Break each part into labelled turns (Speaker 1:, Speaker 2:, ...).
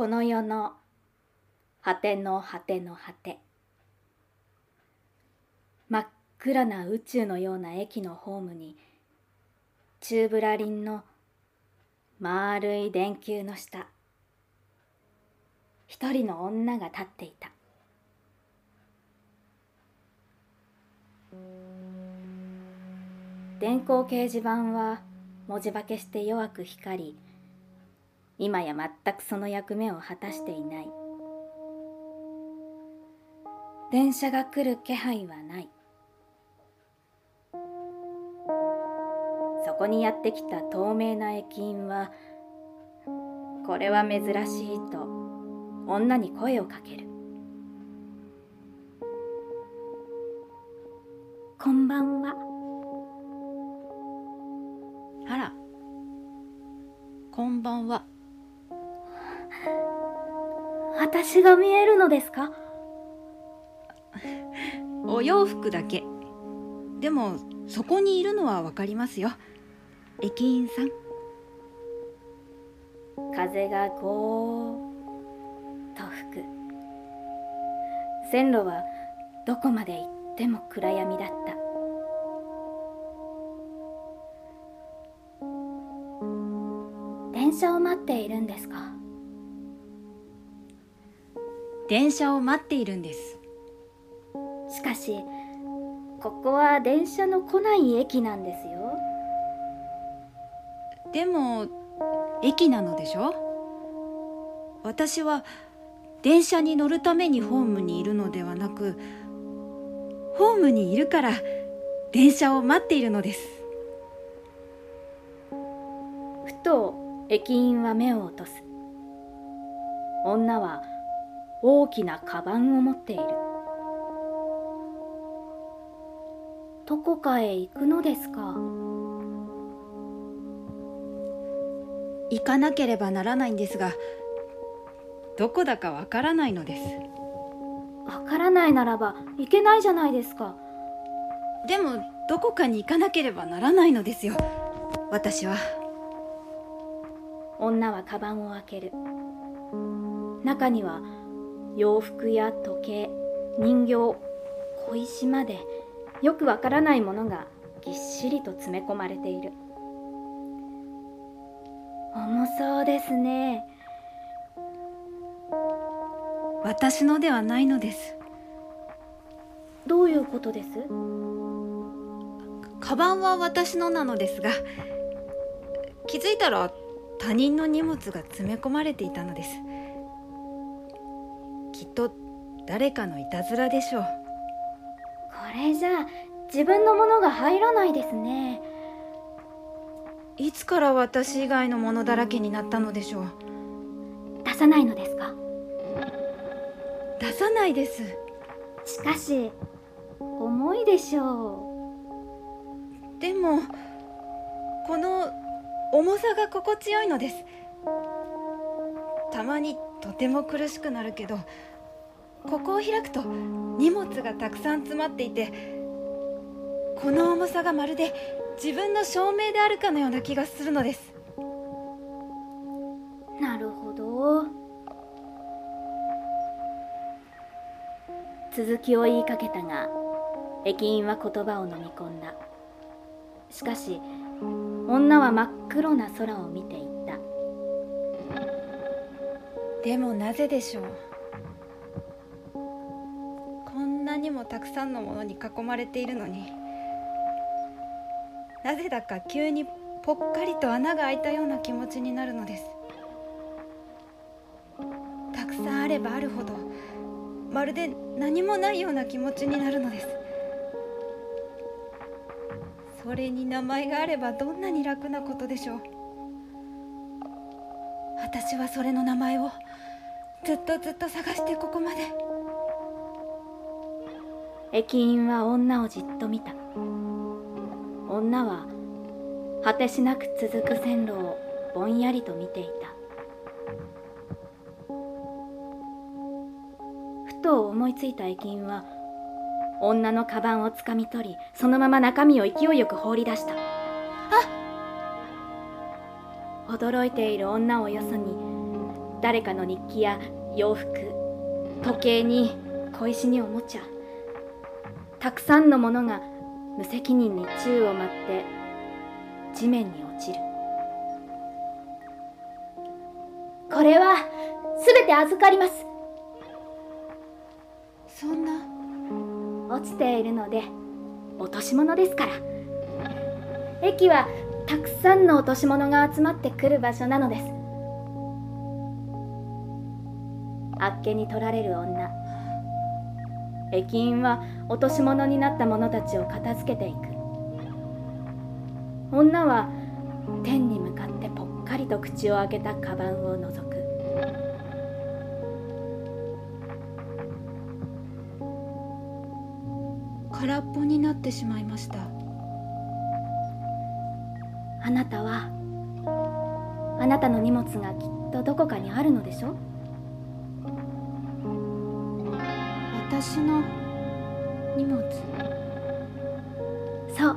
Speaker 1: この世の果ての果ての果て。真っ暗な宇宙のような駅のホームにチューブラリンの丸い電球の下。一人の女が立っていた。電光掲示板は文字化けして弱く光り今や全くその役目を果たしていない。電車が来る気配はない。そこにやってきた透明な駅員はこれは珍しいと女に声をかける。こんばんは。
Speaker 2: あら。こんばんは。
Speaker 1: 私が見えるのですか？
Speaker 2: お洋服だけ。でもそこにいるのはわかりますよ。駅員さん。
Speaker 1: 風がゴーッと吹く。線路はどこまで行っても暗闇だった。電車を待っているんですか？
Speaker 2: 電車を待っているんです。
Speaker 1: しかしここは電車の来ない駅なんですよ。
Speaker 2: でも駅なのでしょ？私は電車に乗るためにホームにいるのではなくホームにいるから電車を待っているのです。
Speaker 1: ふと駅員は目を落とす。女は大きなカバンを持っている。どこかへ行くのですか？
Speaker 2: 行かなければならないんですがどこだかわからないのです。
Speaker 1: わからないならば行けないじゃないですか。
Speaker 2: でもどこかに行かなければならないのですよ。私は。
Speaker 1: 女はカバンを開ける。中には洋服や時計人形小石までよくわからないものがぎっしりと詰め込まれている。重そうですね。
Speaker 2: 私のではないのです。
Speaker 1: どういうことです？
Speaker 2: カバンは私のなのですが気づいたら他人の荷物が詰め込まれていたのです誰かのいたずらでしょう。
Speaker 1: これじゃあ自分のものが入らないですね。
Speaker 2: いつから私以外のものだらけになったのでしょう。
Speaker 1: 出さないのですか？
Speaker 2: 出さないです。
Speaker 1: しかし重いでしょ
Speaker 2: う。でもこの重さが心地よいのです。たまにとても苦しくなるけどここを開くと荷物がたくさん詰まっていてこの重さがまるで自分の証明であるかのような気がするのです。
Speaker 1: なるほど。続きを言いかけたが駅員は言葉を飲み込んだ。しかし女は真っ黒な空を見ていった。
Speaker 2: でもなぜでしょう？にもたくさんのものに囲まれているのに。なぜだか急にぽっかりと穴が開いたような気持ちになるのです。たくさんあればあるほどまるで何もないような気持ちになるのです。それに名前があればどんなに楽なことでしょう。私はそれの名前をずっとずっと探してここまで。
Speaker 1: 駅員は女をじっと見た。女は果てしなく続く線路をぼんやりと見ていた。ふと思いついた駅員は女のカバンをつかみ取りそのまま中身を勢いよく放り出した。あ驚いている女をよそに誰かの日記や洋服時計に小石におもちゃたくさんのものが無責任に宙を舞って地面に落ちる。これは全て預かります。
Speaker 2: そんな。
Speaker 1: 落ちているので落とし物ですから。駅はたくさんの落とし物が集まってくる場所なのです。あっけに取られる女駅員は落とし物になった者たちを片付けていく。女は天に向かってぽっかりと口を開けたカバンを覗く。
Speaker 2: 空っぽになってしまいました。
Speaker 1: あなたはあなたの荷物がきっとどこかにあるのでしょ
Speaker 2: 私の荷物。
Speaker 1: そう。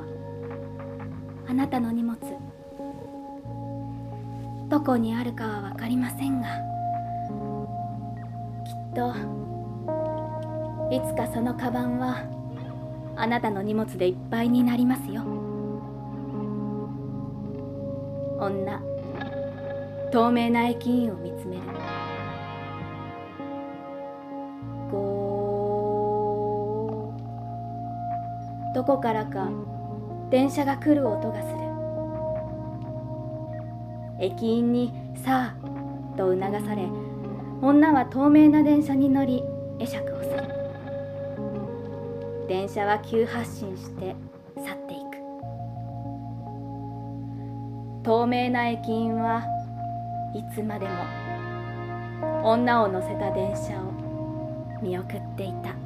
Speaker 1: あなたの荷物。どこにあるかは分かりませんがきっといつかそのカバンはあなたの荷物でいっぱいになりますよ。女。透明な駅員を見つめる。どこからか電車が来る音がする。駅員に「さあ」と促され女は透明な電車に乗り会釈をする。電車は急発進して去っていく。透明な駅員はいつまでも女を乗せた電車を見送っていた。